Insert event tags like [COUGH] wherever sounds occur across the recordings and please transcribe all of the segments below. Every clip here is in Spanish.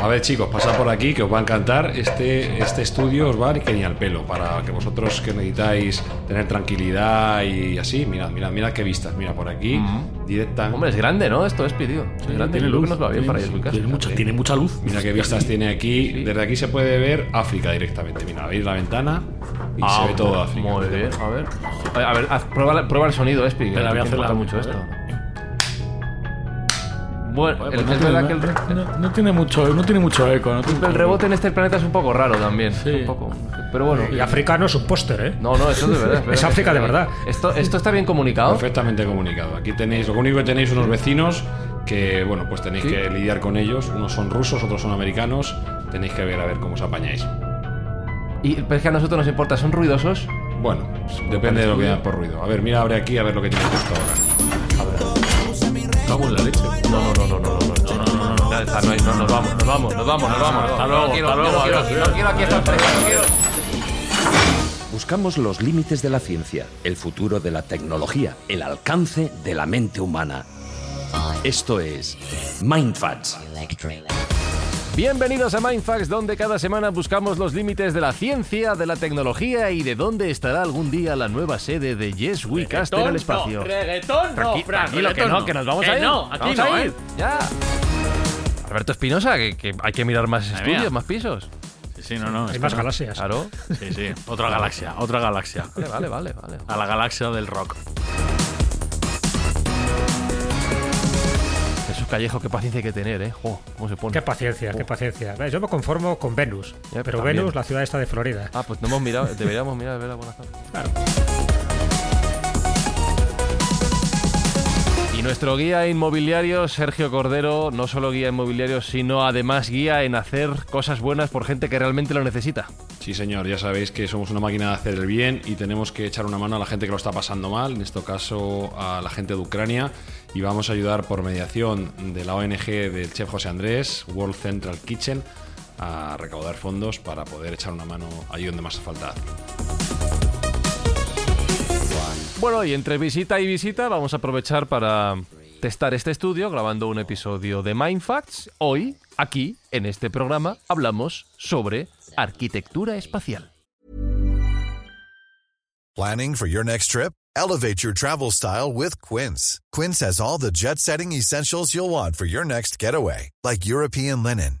A ver, chicos, pasad por aquí que os va a encantar. Este, este estudio os va a ir que ni al pelo. Para que vosotros que necesitáis tener tranquilidad y así, mirad, mirad, mirad qué vistas. Mira, por aquí, directa. Hombre, es grande, ¿no? Esto es tío. Es grande. tiene que luz, nos va bien tiene- para a casa. Tiene mucha, tiene mucha luz. Mira qué vistas tiene aquí. Desde aquí se puede ver África directamente. Mira, veis la ventana y Ah, se ve todo África. Muy bien, a ver. A ver, haz- prueba, prueba el sonido, Espi. que Espera, voy a hacer mucho a esto. No, tiene mucho, no tiene mucho eco. El rebote en este planeta es un poco raro también. Pero bueno. Y África no es un póster, ¿eh? No, no, eso es de verdad. [LAUGHS] Es, África de verdad. Esto, esto está bien comunicado. Perfectamente comunicado. Aquí tenéis, lo único que tenéis unos vecinos que, bueno, pues tenéis que lidiar con ellos. Unos son rusos, otros son americanos. Tenéis que ver a ver cómo os apañáis. Y pero es que a nosotros nos importa, ¿son ruidosos? Bueno, pues depende de lo que dan por ruido. A ver, mira, abre aquí a ver lo que tiene justo ahora. A ver. Vamos la leche. No, no, está, no, hay- no, nos vamos, nos vamos, nos vamos, nos vamos. Hasta luego, no hasta no luego, no quiero aquí no quiero. Buscamos los límites de la ciencia, el futuro de la tecnología, el alcance de la mente humana. Esto es Mindfacts. Bienvenidos a Mindfax, donde cada semana buscamos los límites de la ciencia, de la tecnología y de dónde estará algún día la nueva sede de Yes We Cast en el espacio. reggaetón Tranqui- tranquilo, que no, que nos vamos Que a ir. no, aquí Vamos no, a ir. ¿eh? Ya. Alberto Espinosa, que, que hay que mirar más estudios, mía. más pisos. Sí, sí, no, no. Hay es más galaxias. Claro. Sí, sí. Otra galaxia, otra galaxia. Vale, vale, vale, vale. A la galaxia del rock. Jesús Callejo, qué paciencia hay que tener, ¿eh? Jo, ¿Cómo se pone? Qué paciencia, qué paciencia. Yo me conformo con Venus. Pero también. Venus, la ciudad esta de Florida. Ah, pues no hemos mirado, deberíamos mirar a ver la buena zona. Claro. Y nuestro guía inmobiliario, Sergio Cordero, no solo guía inmobiliario, sino además guía en hacer cosas buenas por gente que realmente lo necesita. Sí, señor, ya sabéis que somos una máquina de hacer el bien y tenemos que echar una mano a la gente que lo está pasando mal, en este caso a la gente de Ucrania, y vamos a ayudar por mediación de la ONG del chef José Andrés, World Central Kitchen, a recaudar fondos para poder echar una mano allí donde más hace falta. Bueno, y entre visita y visita vamos a aprovechar para testar este estudio grabando un episodio de Mindfacts. Hoy, aquí, en este programa, hablamos sobre arquitectura espacial. Planning for your next trip? Elevate your travel style with Quince. Quince has all the jet setting essentials you'll want for your next getaway, like European linen,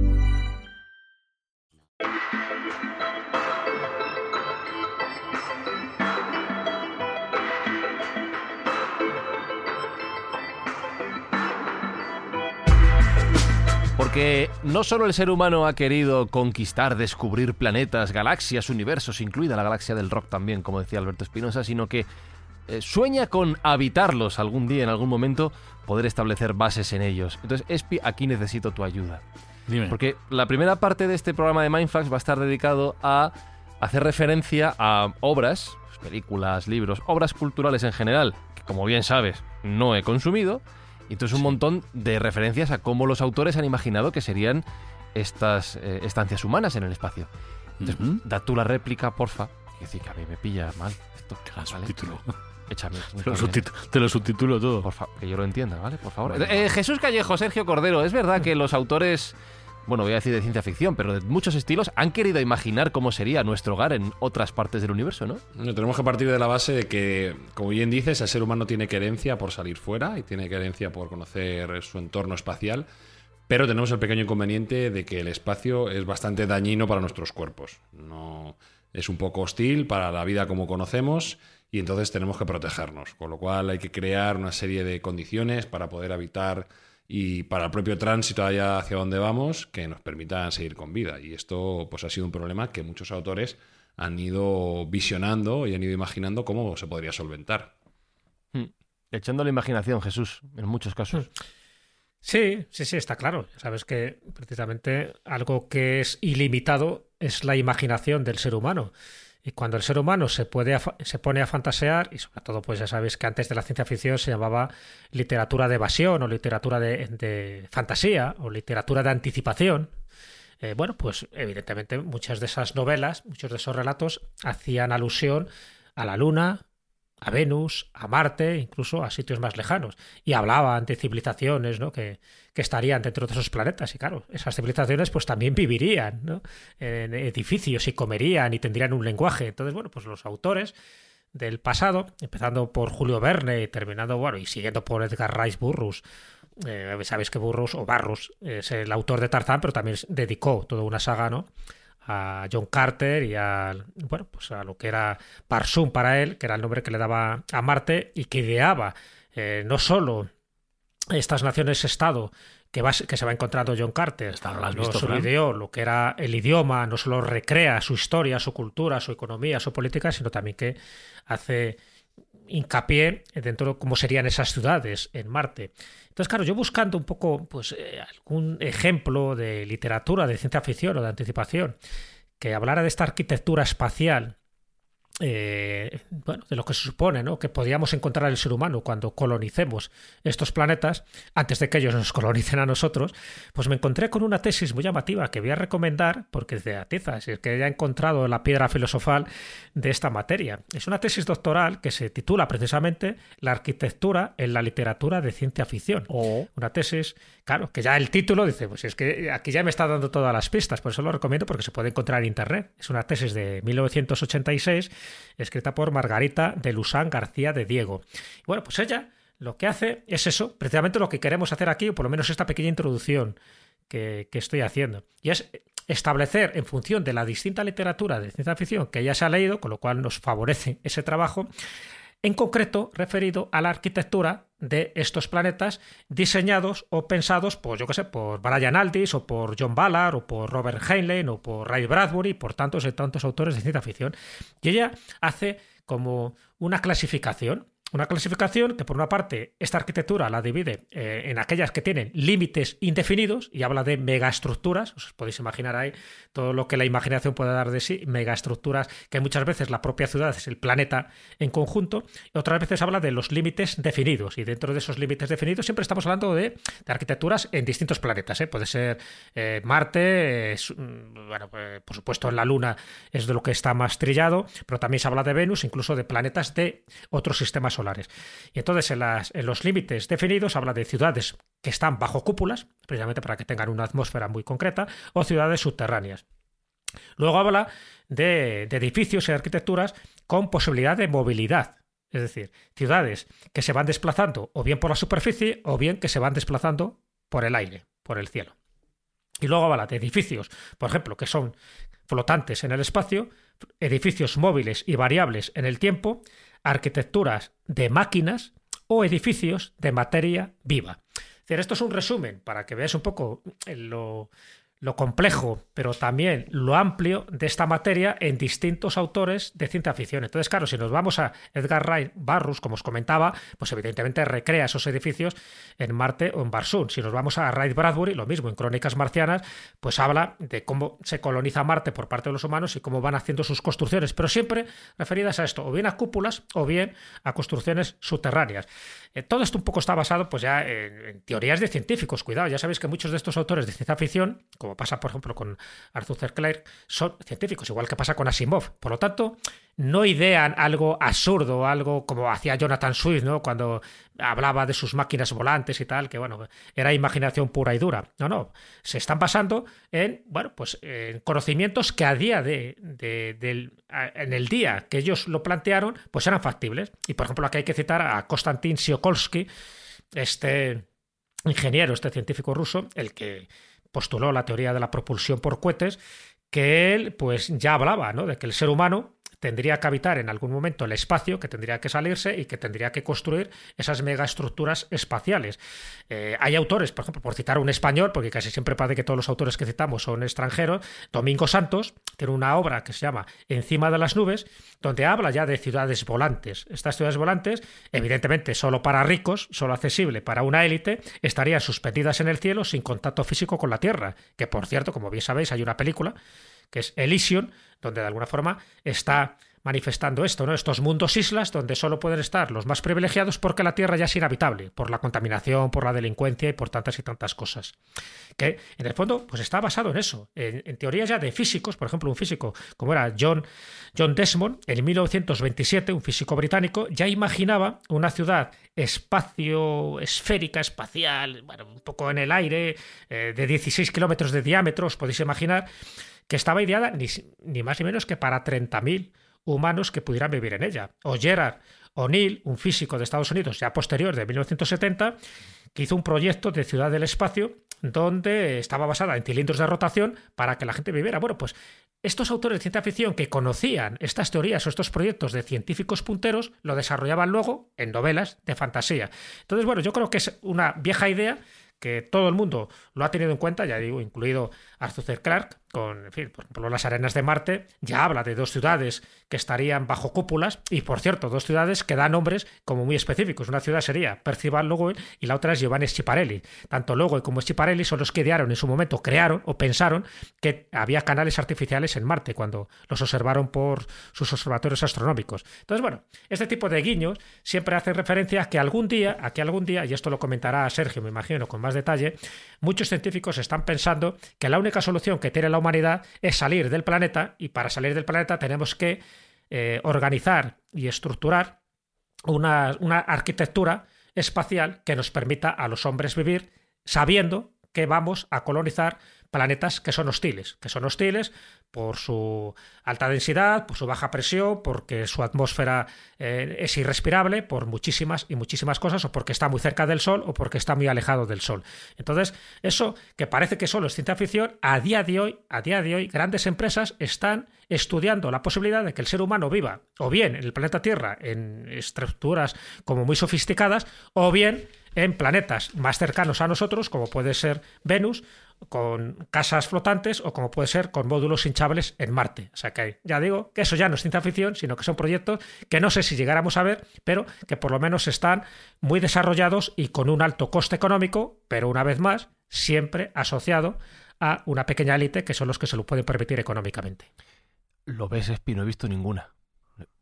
Porque no solo el ser humano ha querido conquistar, descubrir planetas, galaxias, universos, incluida la galaxia del rock también, como decía Alberto Espinosa, sino que eh, sueña con habitarlos algún día, en algún momento, poder establecer bases en ellos. Entonces, Espi, aquí necesito tu ayuda. Dime. Porque la primera parte de este programa de Mindfax va a estar dedicado a hacer referencia a obras, películas, libros, obras culturales en general, que como bien sabes, no he consumido. Y entonces un montón de referencias a cómo los autores han imaginado que serían estas eh, estancias humanas en el espacio. Entonces, Ujú. da tú la réplica, porfa. Es decir, que a mí me pilla mal esto. Te la ¿vale? subtitulo. Échame. [LAUGHS] Te lo, te subtitulo todo. Por que yo lo entienda, ¿vale? Por favor. Bueno. Eh, Jesús Callejo, Sergio Cordero, es verdad que los autores, bueno, voy a decir de ciencia ficción, pero de muchos estilos, han querido imaginar cómo sería nuestro hogar en otras partes del universo, ¿no? No, tenemos que partir de la base de que, como bien dices, el ser humano tiene querencia por salir fuera y tiene querencia por conocer su entorno espacial, pero tenemos el pequeño inconveniente de que el espacio es bastante dañino para nuestros cuerpos. No, es un poco hostil para la vida como conocemos y entonces tenemos que protegernos. Con lo cual hay que crear una serie de condiciones para poder habitar y para el propio tránsito allá hacia donde vamos que nos permitan seguir con vida. Y esto pues ha sido un problema que muchos autores han ido visionando y han ido imaginando cómo se podría solventar. Hmm. Echando la imaginación, Jesús, en muchos casos. Sí, sí, sí, está claro. Sabes que precisamente algo que es ilimitado es la imaginación del ser humano. Y cuando el ser humano se, puede se pone a fantasear, y sobre todo, pues ya sabéis que antes de la ciencia ficción se llamaba literatura de evasión o literatura de, fantasía o literatura de anticipación, eh, bueno, pues evidentemente muchas de esas novelas, muchos de esos relatos hacían alusión a la luna, a Venus, a Marte, incluso a sitios más lejanos. Y hablaban de civilizaciones ¿no? que, que, estarían dentro de esos planetas. Y claro, esas civilizaciones pues también vivirían en edificios y comerían y tendrían un lenguaje. Entonces, bueno, pues los autores del pasado, empezando por Julio Verne y terminando, bueno, y siguiendo por Edgar Rice Burroughs, eh, sabéis que Burroughs o Barros es el autor de Tarzán, pero también dedicó toda una saga, ¿no? a John Carter y a, bueno, pues a lo que era Parsum para él, que era el nombre que le daba a Marte y que ideaba eh, no solo estas naciones-estado que, que se va encontrando John Carter, no solo ideó lo que era el idioma, no solo recrea su historia, su cultura, su economía, su política, sino también que hace hincapié dentro de cómo serían esas ciudades en Marte. Entonces, claro, yo buscando un poco pues, eh, algún ejemplo de literatura, de ciencia ficción o de anticipación, que hablara de esta arquitectura espacial eh, bueno, de lo que se supone ¿no? que podíamos encontrar el ser humano cuando colonicemos estos planetas, antes de que ellos nos [LAUGHS] colonicen a nosotros, pues me encontré con una tesis muy llamativa que voy a recomendar porque es de Atiza, es que ya he encontrado la piedra filosofal de esta materia. Es una tesis doctoral que se titula precisamente La arquitectura en la literatura de ciencia ficción. Oh. Una tesis, claro, que ya el título dice, pues es que aquí ya me está dando todas las pistas, por eso lo recomiendo porque se puede encontrar en internet. Es una tesis de 1986 escrita por Margarita de Lusán García de Diego. bueno, pues ella lo que hace es eso, precisamente lo que queremos hacer aquí, o por lo menos esta pequeña introducción que, estoy haciendo. Y es establecer en función de la distinta literatura de ciencia ficción que ella se ha leído, con lo cual nos favorece ese trabajo, en concreto referido a la arquitectura de estos planetas diseñados o pensados por, yo qué sé, por Brian Aldiss o por John Ballard o por Robert Heinlein o por Ray Bradbury, por tantos y tantos autores de ciencia ficción. Y ella hace como una clasificación una clasificación que, por una parte, esta arquitectura la divide eh, en aquellas que tienen límites indefinidos y habla de megaestructuras. Os podéis imaginar ahí todo lo que la imaginación puede dar de sí, megaestructuras, que muchas veces la propia ciudad es el planeta en conjunto. Y otras veces habla de los límites definidos. Y dentro de esos límites definidos siempre estamos hablando de, arquitecturas en distintos planetas. ¿eh? Puede ser eh, Marte, mm, bueno, por supuesto en la Luna es de lo que está más trillado, pero también se habla de Venus, incluso de planetas de otros sistemas y entonces en, los límites definidos habla de ciudades que están bajo cúpulas, precisamente para que tengan una atmósfera muy concreta, o ciudades subterráneas. Luego habla de, de edificios y arquitecturas con posibilidad de movilidad, es decir, ciudades que se van desplazando o bien por la superficie o bien que se van desplazando por el aire, por el cielo. Y luego habla de edificios, por ejemplo, que son flotantes en el espacio, edificios móviles y variables en el tiempo, arquitecturas de máquinas o edificios de materia viva. esto es un resumen para que veáis un poco lo, lo complejo, pero también lo amplio de esta materia en distintos autores de ciencia ficción. Entonces, claro, si nos vamos a Edgar Wright Barrus, como os comentaba, pues evidentemente recrea esos edificios en Marte o en Barsoom. Si nos vamos a Wright Bradbury, lo mismo, en Crónicas Marcianas, pues habla de cómo se coloniza Marte por parte de los humanos y cómo van haciendo sus construcciones, pero siempre referidas a esto, o bien a cúpulas o bien a construcciones subterráneas. Eh, todo esto un poco está basado pues ya en, teorías de científicos, cuidado, ya sabéis que muchos de estos autores de ciencia ficción, como pasa por ejemplo con Arthur C. Clarke, son científicos, igual que pasa con Asimov. Por lo tanto, no idean algo absurdo, algo como hacía Jonathan Swift, ¿no? Cuando hablaba de sus máquinas volantes y tal, que bueno, era imaginación pura y dura. No, no, se están basando en, bueno, pues en conocimientos que a día de, en el día que ellos lo plantearon, pues eran factibles. Y por ejemplo, aquí hay que citar a Konstantin Tsiolkovsky, este ingeniero, este científico ruso, el que postuló la teoría de la propulsión por cohetes, que él pues ya hablaba, ¿no? De que el ser humano tendría que habitar en algún momento el espacio, que tendría que salirse y que tendría que construir esas megaestructuras espaciales. Eh, hay autores, por ejemplo, por citar un español, porque casi siempre parece que todos los autores que citamos son extranjeros, Domingo Santos tiene una obra que se llama Encima de las nubes, donde habla ya de ciudades volantes. Estas ciudades volantes, evidentemente solo para ricos, solo accesible para una élite, estarían suspendidas en el cielo sin contacto físico con la Tierra, que por cierto, como bien sabéis, hay una película que es Elysium, donde de alguna forma está manifestando esto, ¿no? Estos mundos islas donde solo pueden estar los más privilegiados porque la Tierra ya es inhabitable, por la contaminación, por la delincuencia y por tantas y tantas cosas. Que en el fondo, pues está basado en eso, en, en teorías ya de físicos, por ejemplo, un físico como era John, John Desmond, en 1927, un físico británico, ya imaginaba una ciudad espacio esférica, espacial, bueno, un poco en el aire, eh, de 16 kilómetros de diámetro, os podéis imaginar, que estaba ideada ni, más ni menos que para 30.000 humanos que pudieran vivir en ella. O Gerard O'Neill, un físico de Estados Unidos ya posterior de 1970, que hizo un proyecto de ciudad del espacio donde estaba basada en cilindros de rotación para que la gente viviera. Bueno, pues estos autores de ciencia ficción que conocían estas teorías o estos proyectos de científicos punteros lo desarrollaban luego en novelas de fantasía. Entonces, bueno, yo creo que es una vieja idea que todo el mundo lo ha tenido en cuenta, ya digo, incluido Arthur. Clarke, con, en fin, por ejemplo, las arenas de Marte, ya habla de dos ciudades que estarían bajo cúpulas, y por cierto, dos ciudades que dan nombres como muy específicos. Una ciudad sería Percival Lowell y la otra es Giovanni Schiaparelli. Tanto Lowell como Schiaparelli son los que idearon en su momento, crearon o pensaron que había canales artificiales en Marte cuando los observaron por sus observatorios astronómicos. Entonces, bueno, este tipo de guiños siempre hacen referencia a que algún día, a que algún día, y esto lo comentará Sergio, me imagino, con más detalle, muchos científicos están pensando que la única solución que tiene la humanidad es salir del planeta y para salir del planeta tenemos que eh, organizar y estructurar una, una arquitectura espacial que nos permita a los hombres vivir sabiendo que vamos a colonizar planetas que son hostiles, que son hostiles por su alta densidad, por su baja presión, porque su atmósfera eh, es irrespirable, por muchísimas y muchísimas cosas, o porque está muy cerca del Sol o porque está muy alejado del Sol. Entonces, eso que parece que solo es ciencia ficción, a día de hoy, a día de hoy, grandes empresas están estudiando la posibilidad de que el ser humano viva o bien en el planeta Tierra en estructuras como muy sofisticadas, o bien en planetas más cercanos a nosotros, como puede ser Venus, con casas flotantes o como puede ser con módulos hinchables en Marte. O sea que ya digo que eso ya no es ciencia ficción, sino que son proyectos que no sé si llegáramos a ver, pero que por lo menos están muy desarrollados y con un alto coste económico, pero una vez más, siempre asociado a una pequeña élite que son los que se lo pueden permitir económicamente. Lo ves, Espi, no he visto ninguna.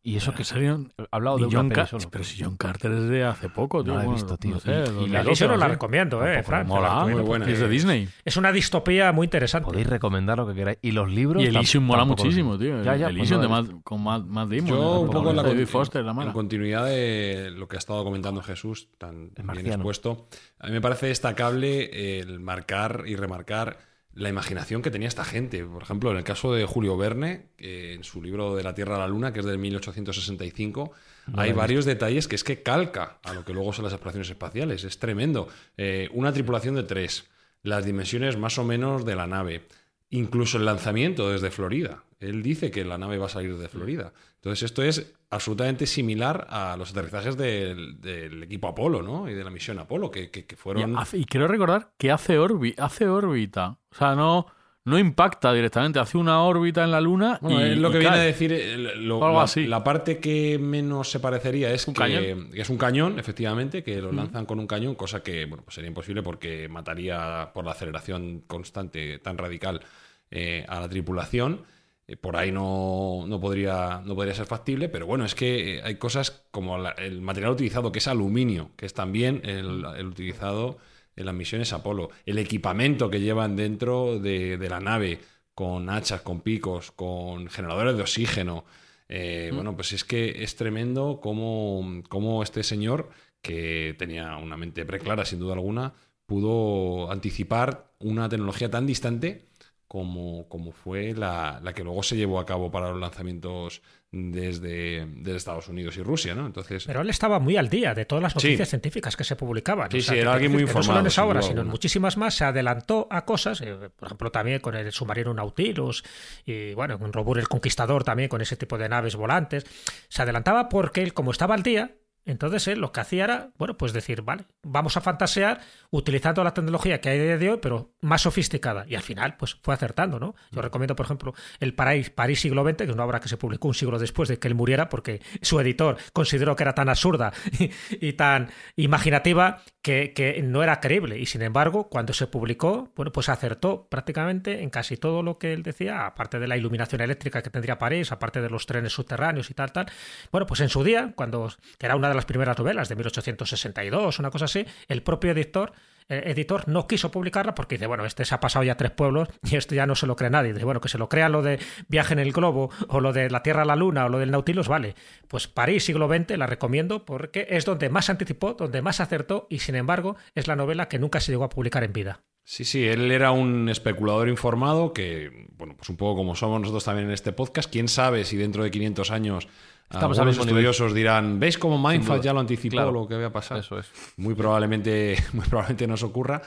Y eso que ¿En serio? he hablado de John peli Car- solo. Pero si John Carter es de hace poco, tío. No la he visto, tío. no sé, Y- y la 2012, Elysium no la recomiendo, eh, Fran. Mola, muy buena. es de Disney. Es una distopía muy interesante. Podéis recomendar lo que queráis. Y los libros. Y Elysium mola muchísimo, tío. Ya, ya, pues Elysium no de Matt- con Matt, Matt Damon. Yo un poco en la David Foster, la en mala. continuidad de lo que ha estado comentando Jesús, tan bien expuesto, a mí me parece destacable el marcar y remarcar la imaginación que tenía esta gente. Por ejemplo, en el caso de Julio Verne, en su libro De la Tierra a la Luna, que es del 1865, hay varios detalles que es que calca a lo que luego son las exploraciones espaciales. Es tremendo. Eh, una tripulación de tres, las dimensiones más o menos de la nave, incluso el lanzamiento desde Florida. Él dice que la nave va a salir de Florida. Entonces esto es absolutamente similar a los aterrizajes del, equipo Apolo, ¿no? Y de la misión Apolo, que, que- fueron... y quiero recordar que hace, hace órbita. O sea, no, no impacta directamente. Hace una órbita en la Luna Bueno, y, es lo y que viene a decir, eh, lo- algo la, así. la parte que menos se parecería es ¿Un que, cañón? es un cañón, efectivamente, que lo lanzan con un cañón, cosa que bueno, pues sería imposible porque mataría por la aceleración constante tan radical eh, a la tripulación. Eh, por ahí no, no podría, no podría ser factible, pero bueno, es que hay cosas como la- el material utilizado, que es aluminio, que es también el, el utilizado en las misiones Apolo, el equipamiento que llevan dentro de, de la nave, con hachas, con picos, con generadores de oxígeno. Eh, Bueno, pues es que es tremendo cómo, cómo este señor, que tenía una mente preclara sin duda alguna, pudo anticipar una tecnología tan distante como, como fue la, la que luego se llevó a cabo para los lanzamientos desde, desde Estados Unidos y Rusia, ¿no? Entonces, Pero él estaba muy al día de todas las Sí. noticias científicas que se publicaban. Sí, O sea, sí, era alguien muy que No solo en informado, esa duda sino en muchísimas más, se adelantó a cosas, eh, por ejemplo, también con el submarino Nautilus y, bueno, con Robur el Conquistador también, con ese tipo de naves volantes. Se adelantaba porque él, como estaba al día, entonces él lo que hacía era, bueno, pues decir, vale, vamos a fantasear utilizando la tecnología que hay de hoy, pero más sofisticada. Y al final, pues fue acertando, ¿no? Mm. Yo recomiendo, por ejemplo, El París, París siglo XX, que es una obra que se publicó un siglo después de que él muriera, porque su editor consideró que era tan absurda [LAUGHS] y, y tan imaginativa que, que no era creíble. Y sin embargo, cuando se publicó, bueno, pues acertó prácticamente en casi todo lo que él decía, aparte de la iluminación eléctrica que tendría París, aparte de los trenes subterráneos y tal, tal. Bueno, pues en su día, cuando que era una de las primeras novelas de 1862, una cosa así, el propio editor eh, editor no quiso publicarla porque dice, bueno, este se ha pasado ya tres pueblos y esto ya no se lo cree nadie. Dice, bueno, que se lo crea lo de viaje en el globo o lo de la Tierra a la Luna o lo del Nautilus, vale. Pues París, siglo XX, la recomiendo porque es donde más anticipó, donde más acertó y sin embargo es la novela que nunca se llegó a publicar en vida. Sí, sí, él era un especulador informado que, bueno, pues un poco como somos nosotros también en este podcast. ¿Quién sabe si dentro de 500 años Estamos al algunos estudiosos dirán, ¿veis cómo Mindfuck ya lo anticipó Claro. lo que había pasado? Eso es. Muy probablemente, [LAUGHS] muy probablemente nos ocurra.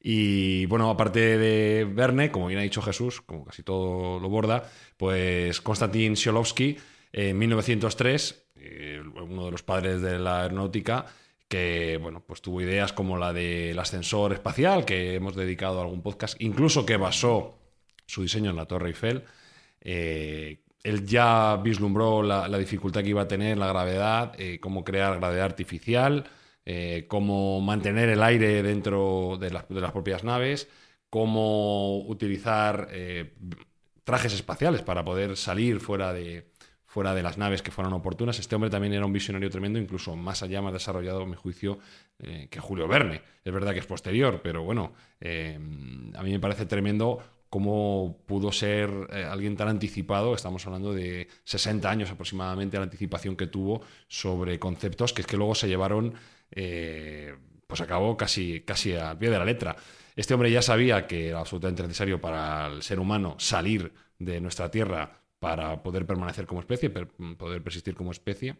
Y bueno, aparte de Verne, como bien ha dicho Jesús, como casi todo lo borda, pues Konstantin Tsiolkovsky en 1903, eh, uno de los padres de la aeronáutica, que bueno, pues tuvo ideas como la del ascensor espacial, que hemos dedicado a algún podcast, incluso que basó su diseño en la Torre Eiffel. Eh, él ya vislumbró la, dificultad que iba a tener la gravedad, eh, cómo crear gravedad artificial, eh, cómo mantener el aire dentro de las, propias naves, cómo utilizar eh, trajes espaciales para poder salir fuera de, fuera de las naves que fueran oportunas. Este hombre también era un visionario tremendo, incluso más allá, más desarrollado, a mi juicio, que Julio Verne. Es verdad que es posterior, pero bueno, a mí me parece tremendo cómo pudo ser eh, alguien tan anticipado, estamos hablando de 60 años aproximadamente la anticipación que tuvo sobre conceptos que es que luego se llevaron eh, pues a cabo casi, casi al pie de la letra. Este hombre ya sabía que era absolutamente necesario para el ser humano salir de nuestra Tierra para poder permanecer como especie, poder persistir como especie.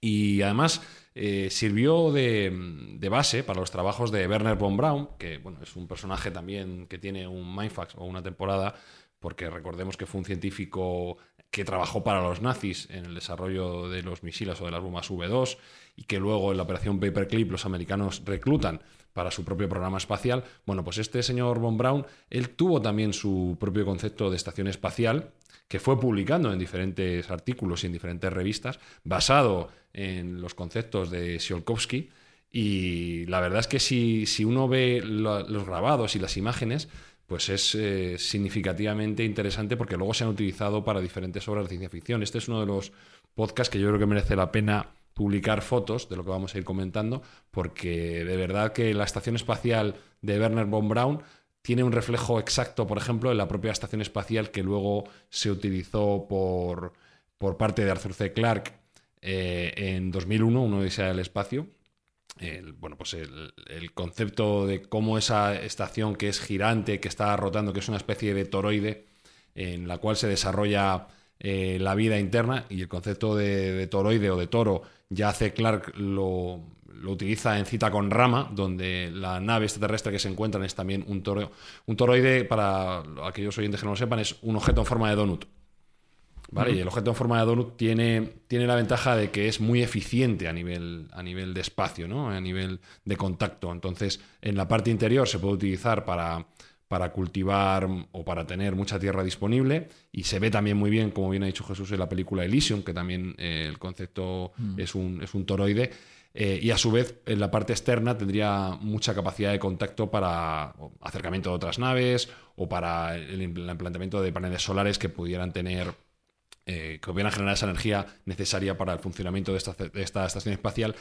Y además eh, sirvió de, de base para los trabajos de Werner von Braun, que bueno, es un personaje también que tiene un Mindfax o una temporada, porque recordemos que fue un científico que trabajó para los nazis en el desarrollo de los misiles o de las bombas V2 y que luego en la operación Paperclip los americanos reclutan para su propio programa espacial. Bueno, pues este señor von Braun, él tuvo también su propio concepto de estación espacial que fue publicando en diferentes artículos y en diferentes revistas, basado en los conceptos de Tsiolkovsky. Y la verdad es que si, si uno ve lo- los grabados y las imágenes, pues es eh, significativamente interesante porque luego se han utilizado para diferentes obras de ciencia ficción. Este es uno de los podcasts que yo creo que merece la pena publicar fotos de lo que vamos a ir comentando, porque de verdad que la estación espacial de Werner von Braun tiene un reflejo exacto, por ejemplo, en la propia estación espacial que luego se utilizó por, por parte de Arthur C. Clarke eh, en 2001, uno Odisea del espacio. El, bueno, pues el, el concepto de cómo esa estación que es girante, que está rotando, que es una especie de toroide, en la cual se desarrolla eh, la vida interna, y el concepto de, de toroide o de toro ya hace Clark lo, lo utiliza en cita con Rama, donde la nave extraterrestre que se encuentran es también un toro. Un toroide, para aquellos oyentes que no lo sepan, es un objeto en forma de donut. ¿Vale? Y el objeto en forma de donut tiene, tiene la ventaja de que es muy eficiente a nivel, a nivel de espacio, ¿no? a nivel de contacto. Entonces, en la parte interior se puede utilizar para, para cultivar o para tener mucha tierra disponible y se ve también muy bien, como bien ha dicho Jesús en la película Elysium, que también eh, el concepto es, un, es un toroide. Eh, y a su vez, en la parte externa tendría mucha capacidad de contacto para acercamiento de otras naves o para el, el implantamiento de paneles solares que pudieran tener eh, que pudieran generar esa energía necesaria para el funcionamiento de esta, de esta estación espacial.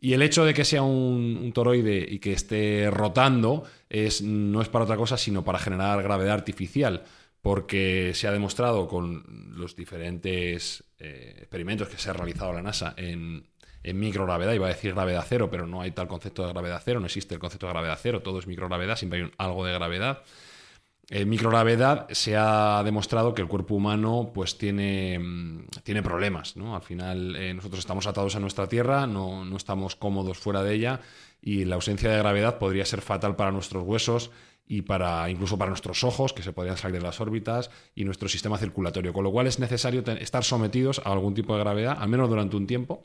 Y el hecho de que sea un, un, toroide y que esté rotando es, no es para otra cosa, sino para generar gravedad artificial, porque se ha demostrado con los diferentes eh, experimentos que se ha realizado la NASA en, en microgravedad, iba a decir gravedad cero, pero no hay tal concepto de gravedad cero, no existe el concepto de gravedad cero, todo es microgravedad, siempre hay un, algo de gravedad. En microgravedad se ha demostrado que el cuerpo humano pues tiene, mm, tiene problemas. ¿no? Al final eh, nosotros estamos atados a nuestra Tierra, no, no, estamos cómodos fuera de ella y la ausencia de gravedad podría ser fatal para nuestros huesos y para incluso para nuestros ojos, que se podrían salir de las órbitas, y nuestro sistema circulatorio. Con lo cual es necesario estar sometidos a algún tipo de gravedad, al menos durante un tiempo.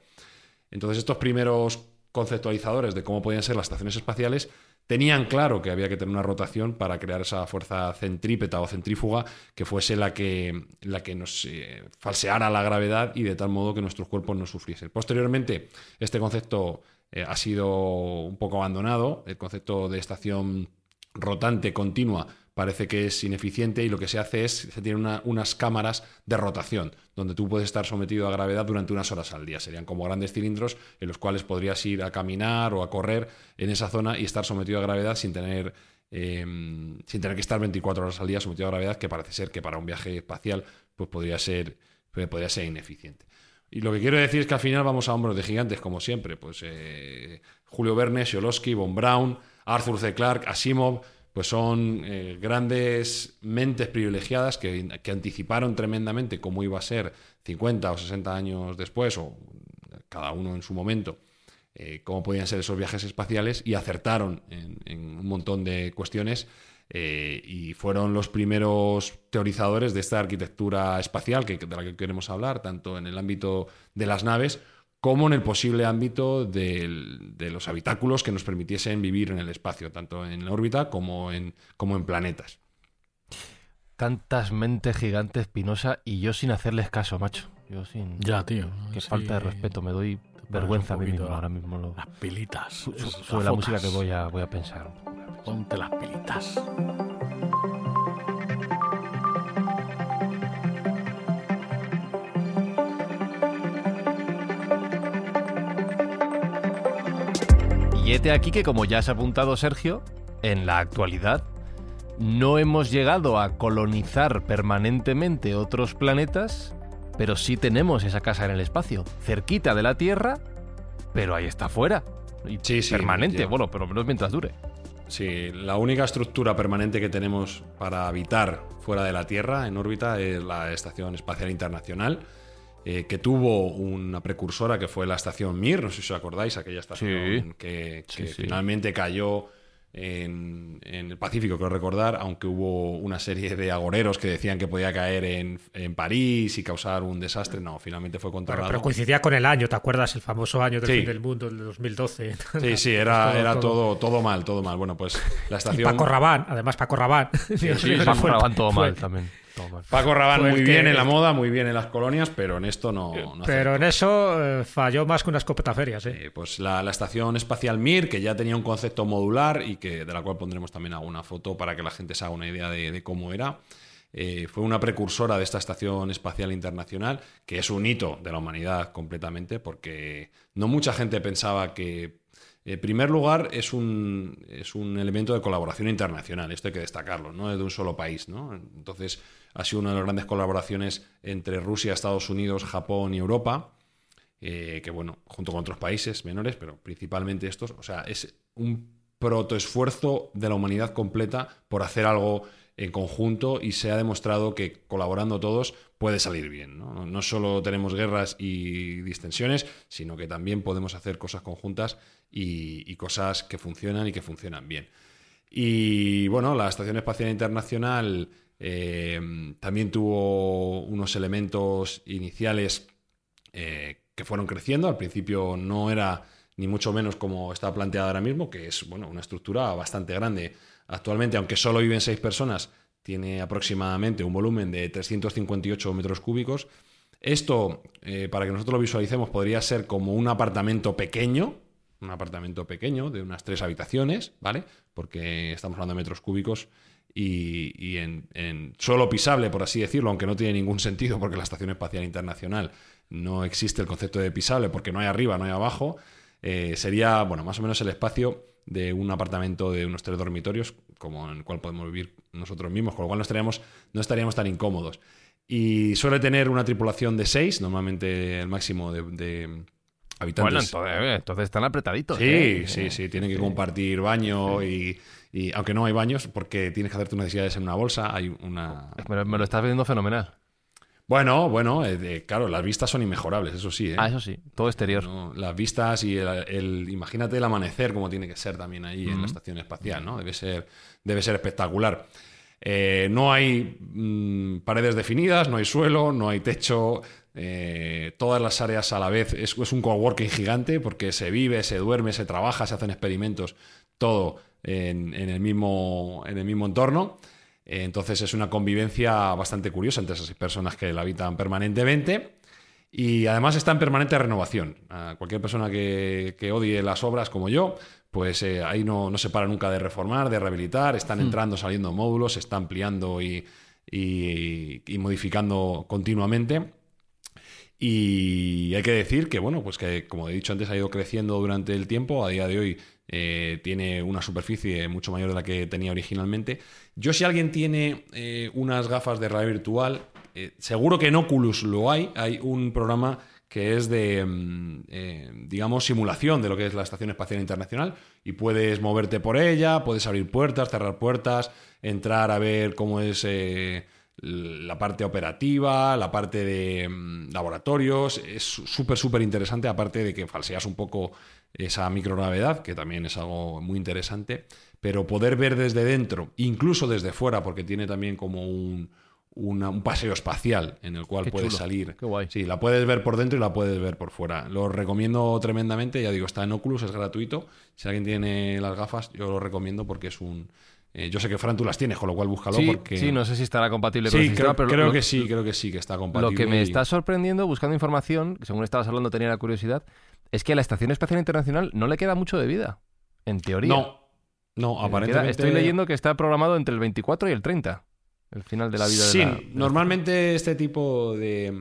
Entonces estos primeros conceptualizadores de cómo podían ser las estaciones espaciales tenían claro que había que tener una rotación para crear esa fuerza centrípeta o centrífuga que fuese la que, la que nos eh, falseara la gravedad y de tal modo que nuestros cuerpos no sufriesen. Posteriormente, este concepto eh, ha sido un poco abandonado, el concepto de estación rotante continua parece que es ineficiente y lo que se hace es, se tienen unas cámaras de rotación, donde tú puedes estar sometido a gravedad durante unas horas al día. Serían como grandes cilindros en los cuales podrías ir a caminar o a correr en esa zona y estar sometido a gravedad sin tener, em, sin tener que estar 24 horas al día sometido a gravedad, que parece ser que para un viaje espacial pues podría ser, podría ser ineficiente. Y lo que quiero decir es que al final vamos a hombros de gigantes, como siempre. Pues eh, Julio Verne, Sholowski, Von Braun, Arthur C. Clarke, Asimov, pues son eh, grandes mentes privilegiadas que, anticiparon tremendamente cómo iba a ser 50 o 60 años después, o cada uno en su momento, eh, cómo podían ser esos viajes espaciales y acertaron en, un montón de cuestiones eh, y fueron los primeros teorizadores de esta arquitectura espacial que, de la que queremos hablar, tanto en el ámbito de las naves como en el posible ámbito de los habitáculos que nos permitiesen vivir en el espacio, tanto en órbita como en, como en planetas. Tantas mentes gigantes, Pinosa, y yo sin hacerles caso, macho. Yo sin. Ya, tío. Qué falta de respeto, me doy vergüenza a mí mismo ahora mismo. Las pilitas. sobre la música que voy a, voy a pensar. Ponte las pilitas. Y este aquí que, como ya se ha apuntado Sergio, en la actualidad no hemos llegado a colonizar permanentemente otros planetas, pero sí tenemos esa casa en el espacio, cerquita de la Tierra, pero ahí está fuera. Y sí, sí, permanente, bueno, pero menos mientras dure. Sí, la única estructura permanente que tenemos para habitar fuera de la Tierra en órbita es la Estación Espacial Internacional eh, que tuvo una precursora que fue la estación Mir, no sé si os acordáis, aquella estación que, finalmente cayó en, el Pacífico, creo recordar, aunque hubo una serie de agoreros que decían que podía caer en, París y causar un desastre. No, finalmente fue controlado. Pero, coincidía con el año, ¿te acuerdas? El famoso año del fin del mundo, el de 2012. [LAUGHS] Sí, sí, era, era todo, todo, mal, todo mal. Bueno, pues la estación. Paco Rabán, además Paco Rabán. Sí, [LAUGHS] Paco Rabán todo mal también. Paco Rabanne muy bien en la moda, muy bien en las colonias, pero en esto no. pero en eso eh, falló más que una escopeta ferias. ¿eh? pues la, estación espacial Mir, que ya tenía un concepto modular y que de la cual pondremos también alguna foto para que la gente se haga una idea de, cómo era. Eh, fue una precursora de esta estación espacial internacional, que es un hito de la humanidad completamente, porque no mucha gente pensaba que en primer lugar, es un, es un elemento de colaboración internacional, esto hay que destacarlo, no es de un solo país. ¿no? Entonces, ha sido una de las grandes colaboraciones entre Rusia, Estados Unidos, Japón y Europa, eh, que bueno, junto con otros países menores, pero principalmente estos, o sea, es un protoesfuerzo de la humanidad completa por hacer algo en conjunto y se ha demostrado que colaborando todos puede salir bien. No, solo tenemos guerras y distensiones, sino que también podemos hacer cosas conjuntas y cosas que funcionan y que funcionan bien. Y bueno, la Estación Espacial Internacional eh, también tuvo unos elementos iniciales eh, que fueron creciendo. Al principio no era ni mucho menos como está planteada ahora mismo, que es bueno, una estructura bastante grande. Actualmente, aunque solo viven seis personas, tiene aproximadamente un volumen de 358 metros cúbicos. Esto, eh, para que nosotros lo visualicemos, podría ser como un apartamento pequeño, un apartamento pequeño de unas tres habitaciones, ¿vale? Porque estamos hablando de metros cúbicos y, en, suelo pisable, por así decirlo, aunque no tiene ningún sentido porque la Estación Espacial Internacional no existe el concepto de pisable porque no hay arriba, no hay abajo, eh, sería, bueno, más o menos el espacio de un apartamento de unos tres dormitorios, como en el cual podemos vivir nosotros mismos, con lo cual no estaríamos, no estaríamos tan incómodos. Y suele tener una tripulación de seis, normalmente el máximo de, habitantes. Bueno, entonces, entonces están apretaditos. Sí, ¿eh? sí, sí, tienen que compartir baño y, y aunque no hay baños, porque tienes que hacer tus necesidades en una bolsa, hay una... Me, lo- me lo estás viendo fenomenal. Bueno, bueno, eh, de- claro, las vistas son inmejorables, eso sí, ¿eh? Ah, eso sí, todo exterior. ¿no? Las vistas y el, el- imagínate el amanecer como tiene que ser también ahí en la estación espacial, ¿no? Debe ser, debe ser espectacular. Eh, no hay mm, paredes definidas, no hay suelo, no hay techo, eh, todas las áreas a la vez. Es, es un coworking gigante porque se vive, se duerme, se trabaja, se hacen experimentos, todo en, en el, mismo, en el mismo entorno. Entonces es una convivencia bastante curiosa entre esas personas que la habitan permanentemente. Y además está en permanente renovación. A cualquier persona que, que odie las obras como yo, pues eh, ahí no, no se para nunca de reformar, de rehabilitar. Están entrando, saliendo módulos, se está ampliando y, y- y modificando continuamente. Y hay que decir que, bueno, pues que como he dicho antes, ha ido creciendo durante el tiempo. A día de hoy eh, tiene una superficie mucho mayor de la que tenía originalmente. Yo, si alguien tiene eh, unas gafas de realidad virtual, eh, seguro que en Oculus lo hay. Hay un programa que es de, mm, digamos, simulación de lo que es la Estación Espacial Internacional y puedes moverte por ella, puedes abrir puertas, cerrar puertas, entrar a ver cómo es la parte operativa, la parte de mm, laboratorios. Es súper, súper interesante, aparte de que falseas un poco esa microgravedad, que también es algo muy interesante, pero poder ver desde dentro, incluso desde fuera, porque tiene también como un, una- un paseo espacial en el cual Qué puedes chulo, salir. qué guay. Sí, la puedes ver por dentro y la puedes ver por fuera. Lo recomiendo tremendamente, ya digo, está en Oculus, es gratuito. Si alguien tiene las gafas, yo lo recomiendo porque es un... eh, yo sé que Fran tú las tienes, con lo cual búscalo Sí, porque... sí, no sé si estará compatible con el Sí, sistema, creo, pero creo lo- que sí, creo que sí, que está compatible. Lo que me y- está sorprendiendo buscando información, que según estabas hablando tenía la curiosidad, es que a la Estación Espacial Internacional no le queda mucho de vida, en teoría. No, no, aparentemente... Estoy leyendo que está programado entre el 24 y el 30, el final de la vida sí, de la... la- [LAUGHS] normalmente este tipo de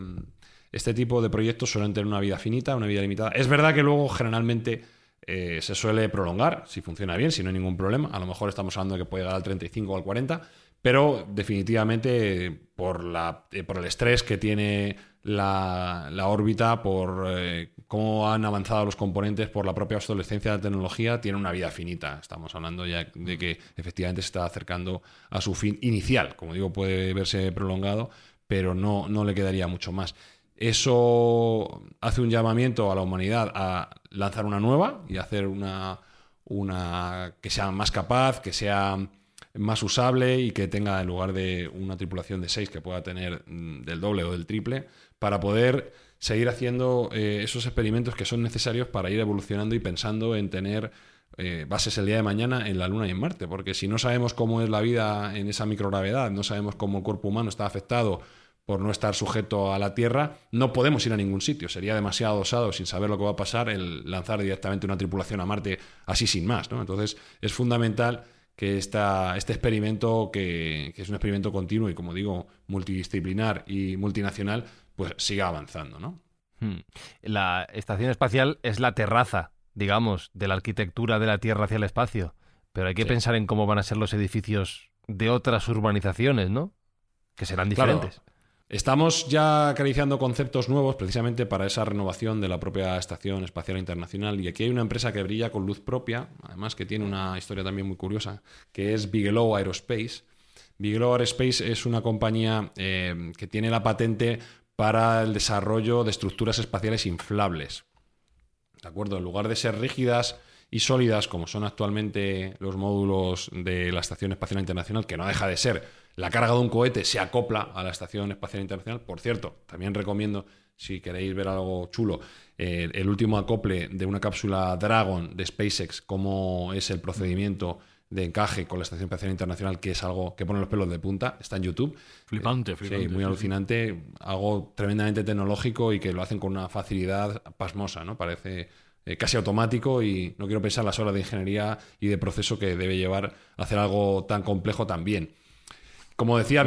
este tipo de proyectos suelen tener una vida finita, una vida limitada. Es verdad que luego generalmente eh, se suele prolongar, si funciona bien, si no hay ningún problema. A lo mejor estamos hablando de que puede llegar al 35 o al 40, pero definitivamente por, la, eh, por el estrés que tiene la, la órbita, por eh, cómo han avanzado los componentes, por la propia obsolescencia de la tecnología, tiene una vida finita. Estamos hablando ya de que efectivamente se está acercando a su fin inicial. Como digo, puede verse prolongado, pero no, no le quedaría mucho más. Eso hace un llamamiento a la humanidad a lanzar una nueva y hacer una, una que sea más capaz, que sea más usable y que tenga en lugar de una tripulación de seis que pueda tener mm, del doble o del triple para poder seguir haciendo eh, esos experimentos que son necesarios para ir evolucionando y pensando en tener eh, bases el día de mañana en la Luna y en Marte. Porque si no sabemos cómo es la vida en esa microgravedad, no sabemos cómo el cuerpo humano está afectado por no estar sujeto a la Tierra, no podemos ir a ningún sitio. Sería demasiado osado, sin saber lo que va a pasar, el lanzar directamente una tripulación a Marte así sin más. ¿no? Entonces es fundamental que esta, este experimento, que, que es un experimento continuo y, como digo, multidisciplinar y multinacional, pues siga avanzando. ¿no? Hmm. La estación espacial es la terraza, digamos, de la arquitectura de la Tierra hacia el espacio. Pero hay que Sí. pensar en cómo van a ser los edificios de otras urbanizaciones, ¿no? Que serán Claro. diferentes. Estamos ya acariciando conceptos nuevos precisamente para esa renovación de la propia Estación Espacial Internacional y aquí hay una empresa que brilla con luz propia, además que tiene una historia también muy curiosa, que es Bigelow Aerospace. Bigelow Aerospace es una compañía eh, que tiene la patente para el desarrollo de estructuras espaciales inflables. ¿De acuerdo? En lugar de ser rígidas y sólidas, como son actualmente los módulos de la Estación Espacial Internacional, que no deja de ser la carga de un cohete se acopla a la Estación Espacial Internacional. Por cierto, también recomiendo, si queréis ver algo chulo, eh, el último acople de una cápsula Dragon de SpaceX, cómo es el procedimiento de encaje con la Estación Espacial Internacional, que es algo que pone los pelos de punta, está en YouTube. Flipante, flipante. Sí, muy sí, sí. alucinante, algo tremendamente tecnológico y que lo hacen con una facilidad pasmosa, ¿no? Parece eh, casi automático y no quiero pensar las horas de ingeniería y de proceso que debe llevar hacer algo tan complejo tan bien. Como decía.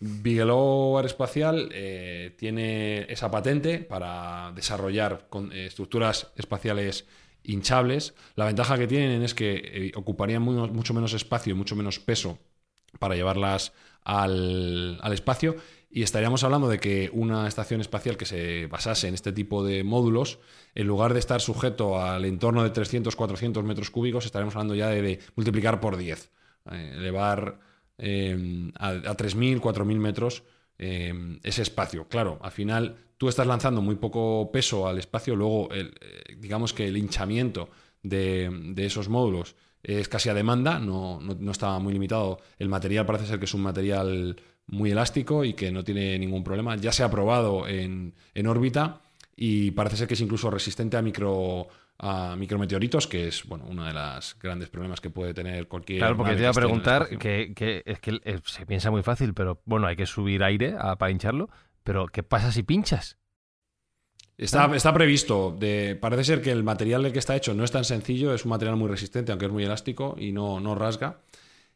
Bigelow Aeroespacial eh, tiene esa patente para desarrollar con- eh, estructuras espaciales hinchables. La ventaja que tienen es que eh, ocuparían mu- mucho menos espacio y mucho menos peso para llevarlas al, al espacio Y estaríamos hablando de que una estación espacial que se basase en este tipo de módulos, en lugar de estar sujeto al entorno de 300, 400 metros cúbicos, estaríamos hablando ya de, multiplicar por 10. eh, elevar eh, a, a 3.000, 4.000 metros eh, ese espacio. Claro, al final tú estás lanzando muy poco peso al espacio, luego el, eh, digamos que el hinchamiento de, de esos módulos es casi a demanda, no, no, no está muy limitado. El material parece ser que es un material muy elástico y que no tiene ningún problema. Ya se ha probado en, en órbita y parece ser que es incluso resistente a micro a micrometeoritos, que es bueno uno de los grandes problemas que puede tener cualquier. Claro, porque te iba a preguntar que, que es que eh, se piensa muy fácil, pero bueno, hay que subir aire a- para hincharlo. Pero, ¿qué pasa si pinchas? Está, está previsto. De, parece ser que el material del que está hecho no es tan sencillo, es un material muy resistente, aunque es muy elástico y no, no rasga.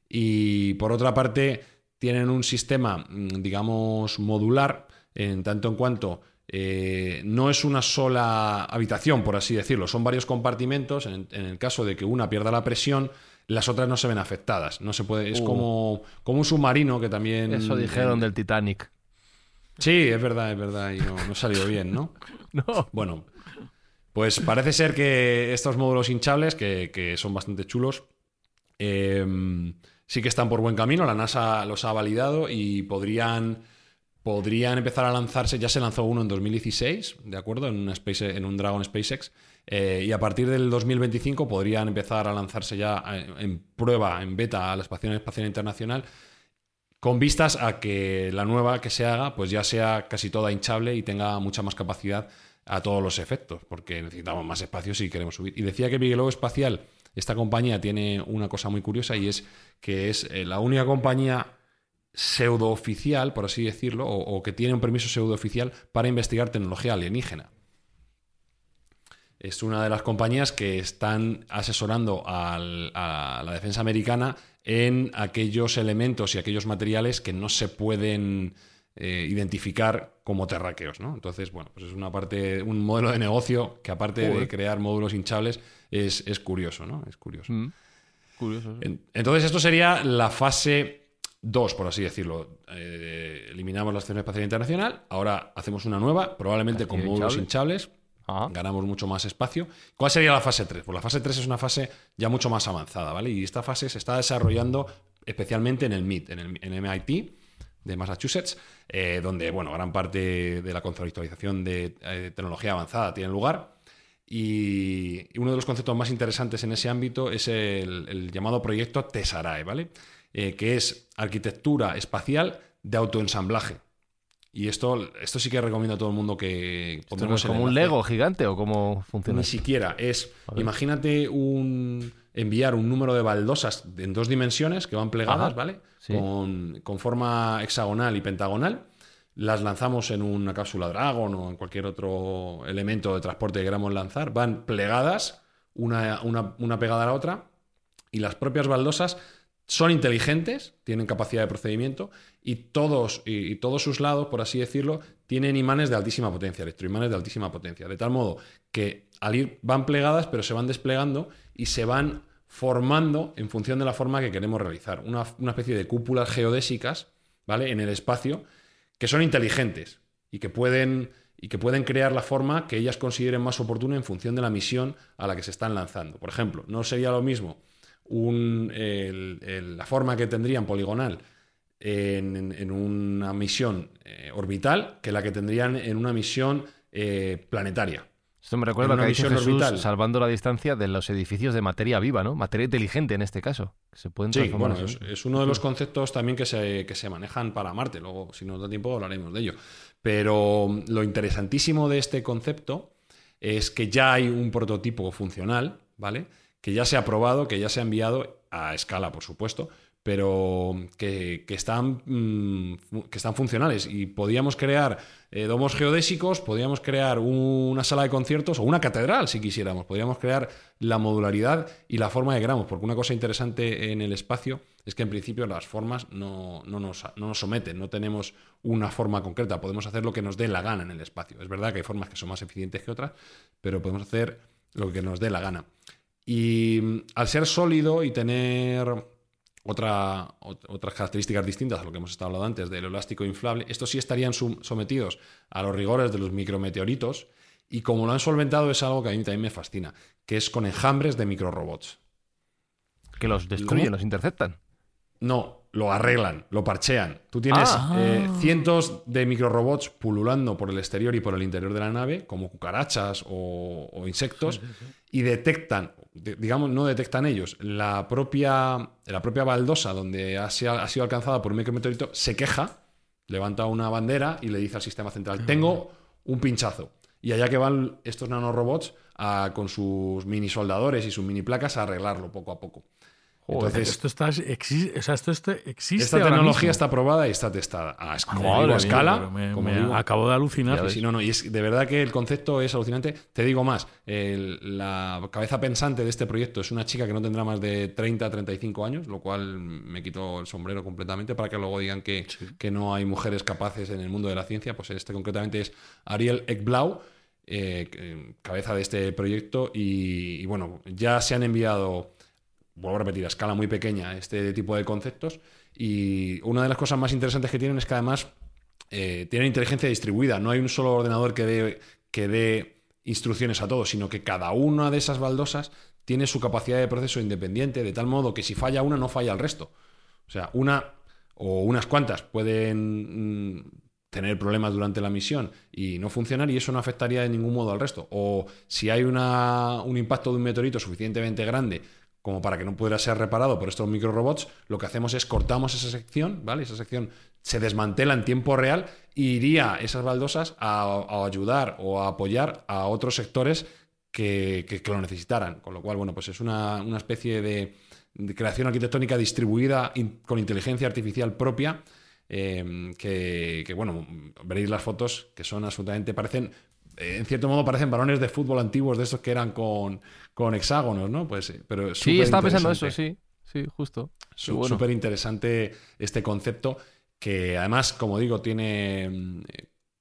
Y por otra parte, tienen un sistema, mm, digamos, modular, en tanto en cuanto eh, no es una sola habitación, por así decirlo, son varios compartimentos. En, en el caso de que una pierda la presión, las otras no se ven afectadas. No se puede, es Uh. como, como un submarino que también. Eso dijeron en- del Titanic. Sí, es verdad, es verdad, y no, no salió bien, ¿no? [LAUGHS] No. Bueno, pues parece ser que estos módulos hinchables, que, que son bastante chulos, eh, sí que están por buen camino. La NASA los ha validado y podrían, podrían empezar a lanzarse. Ya se lanzó uno en 2016, ¿de acuerdo? En, una Space, en un Dragon SpaceX. eh, y a partir del 2025 podrían empezar a lanzarse ya eh, en prueba, en beta, a la Estación Espacial Internacional con vistas a que la nueva que se haga pues ya sea casi toda hinchable y tenga mucha más capacidad a todos los efectos, porque necesitamos más espacio si queremos subir. Y decía que Bigelow Espacial, esta compañía tiene una cosa muy curiosa y es que es eh, la única compañía pseudo oficial, por así decirlo, o, o que tiene un permiso pseudo oficial para investigar tecnología alienígena. Es una de las compañías que están asesorando al- a la defensa americana en aquellos elementos y aquellos materiales que no se pueden eh, identificar como terráqueos, ¿no? Entonces, bueno, pues es una parte, un modelo de negocio que aparte de crear módulos hinchables es, es curioso, ¿no? Es curioso. Mm. Curioso. Entonces, esto sería la fase 2, por así decirlo. Eh, eliminamos la Estación Espacial Internacional, ahora hacemos una nueva, probablemente con módulos hinchable. hinchables, Ah. ganamos mucho más espacio. ¿Cuál sería la fase 3? Pues la fase 3 es una fase ya mucho más avanzada, ¿vale? Y esta fase se está desarrollando especialmente en el MIT, en el en MIT de Massachusetts, eh, donde, bueno, gran parte de la conceptualización de eh, tecnología avanzada tiene lugar. Y y uno de los conceptos más interesantes en ese ámbito es el, el llamado proyecto Tesarae, ¿vale? Eh, que es arquitectura espacial de autoensamblaje. Y esto, esto sí que recomiendo a todo el mundo que ¿Esto no es como un. Lego gigante o cómo funciona? Ni siquiera. Es, imagínate un enviar un número de baldosas en dos dimensiones que van plegadas, Ajá, ¿vale? sí. Con, con forma hexagonal y pentagonal. Las lanzamos en una cápsula Dragon o en cualquier otro elemento de transporte que queramos lanzar. Van plegadas, una, una, una pegada a la otra. Y las propias baldosas son inteligentes, tienen capacidad de procedimiento y todos, y, todos sus lados, por así decirlo, tienen imanes de altísima potencia, electroimanes de altísima potencia. De tal modo que al ir van plegadas, pero se van desplegando y se van formando en función de la forma que queremos realizar. Una, una especie de cúpulas geodésicas, ¿vale? En el espacio, que son inteligentes y que pueden y que pueden crear la forma que ellas consideren más oportuna en función de la misión a la que se están lanzando. Por ejemplo, no sería lo mismo un- el- el- la forma que tendrían poligonal en, en- en una misión eh, orbital que la que tendrían en una misión eh, planetaria. Esto me recuerda en lo que Jesús, orbital. salvando la distancia de los edificios de materia viva, ¿no? Materia inteligente en este caso. Que se pueden Sí, bueno, es, es uno de los conceptos también que se, que se manejan para Marte. Luego, si nos da tiempo, hablaremos de ello. Pero mm, lo interesantísimo de este concepto es que ya hay un prototipo funcional, ¿vale? Que ya se ha probado, que ya se ha enviado a escala, por supuesto, pero que, mm, están funcionales. Y podíamos crear eh, domos geodésicos, podíamos crear una sala de conciertos o una catedral, si quisiéramos. Podríamos crear la modularidad y la forma que queramos, porque una cosa interesante en el espacio es que en principio las formas no nos, no nos someten, no tenemos una forma concreta, podemos hacer lo que nos dé la gana en el espacio. Es verdad que hay formas que son más eficientes que otras, pero podemos hacer lo que nos dé la gana. Y mm, al ser sólido y tener otra, otras características distintas a lo que hemos estado hablando antes del elástico inflable, estos sí estarían sometidos a los rigores de los micrometeoritos y como lo han solventado es algo que a mí también me fascina, que es con enjambres de microrobots. Que los destruyen, los interceptan. No, lo arreglan, lo parchean. Tú tienes Ah. eh, cientos de microrobots pululando por el exterior y por el interior de la nave, como cucarachas o, o insectos, y detectan, de- digamos, no detectan ellos, la propia, la propia baldosa donde ha, sido- ha sido alcanzada por un micrometeorito se queja, levanta una bandera y le dice al sistema central, tengo un pinchazo. Y allá que van estos nanorobots a- con sus mini soldadores y sus mini placas a arreglarlo poco a poco. Entonces, esto está exi- o sea, esto, existe esta tecnología está probada y está testada. A, es- como Madre digo, a escala. Me, como me acabo de alucinar. Sí, no, no, y es de verdad que el concepto es alucinante. Te digo más, el- la cabeza pensante de este proyecto es una chica que no tendrá más de 30, 35 años, lo cual me quitó el sombrero completamente para que luego digan que, que no hay mujeres capaces en el mundo de la ciencia. Pues este concretamente es Ariel Ekblau, eh, cabeza de este proyecto. Y, y bueno, ya se han enviado vuelvo a repetir, a escala muy pequeña este tipo de conceptos. Y una de las cosas más interesantes que tienen es que además eh, tienen inteligencia distribuida. No hay un solo ordenador que dé, que dé instrucciones a todos, sino que cada una de esas baldosas tiene su capacidad de proceso independiente, de tal modo que si falla una, no falla el resto. O sea, una o unas cuantas pueden mm, tener problemas durante la misión y no funcionar y eso no afectaría de ningún modo al resto. O si hay una- un impacto de un meteorito suficientemente grande como para que no pudiera ser reparado por estos microrobots, lo que hacemos es cortamos esa sección, ¿vale? Esa sección se desmantela en tiempo real y iría esas baldosas a, ayudar o a apoyar a otros sectores que, que- lo necesitaran. Con lo cual, bueno, pues es una, una especie de, creación arquitectónica distribuida con inteligencia artificial propia. eh, que, bueno, veréis las fotos que son absolutamente, parecen, en cierto modo parecen balones de fútbol antiguos de estos que eran con, con hexágonos, ¿no? Pues, eh, pero es Sí, estaba pensando eso, sí. Sí, justo. Bueno. Súper interesante este concepto que además, como digo, tiene mm,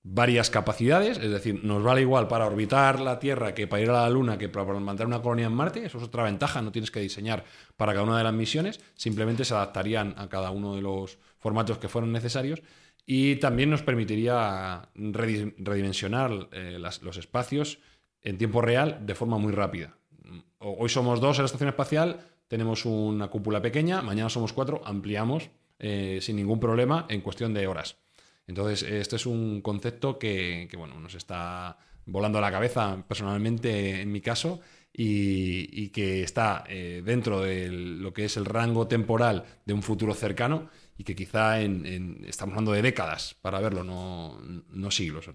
varias capacidades, es decir, nos vale igual para orbitar la Tierra que para ir a la Luna, que para mandar una colonia en Marte, eso es otra ventaja, no tienes que diseñar para cada una de las misiones, simplemente se adaptarían a cada uno de los formatos que fueran necesarios y también nos permitiría redi- redimensionar eh, los espacios en tiempo real de forma muy rápida. Hoy somos dos en la estación espacial, tenemos una cúpula pequeña, mañana somos cuatro, ampliamos eh, sin ningún problema en cuestión de horas. Entonces, este es un concepto que, bueno, nos está volando a la cabeza personalmente en mi caso y, y que está eh, dentro de lo que es el rango temporal de un futuro cercano y que quizá en, en- estamos hablando de décadas para verlo, no, no siglos.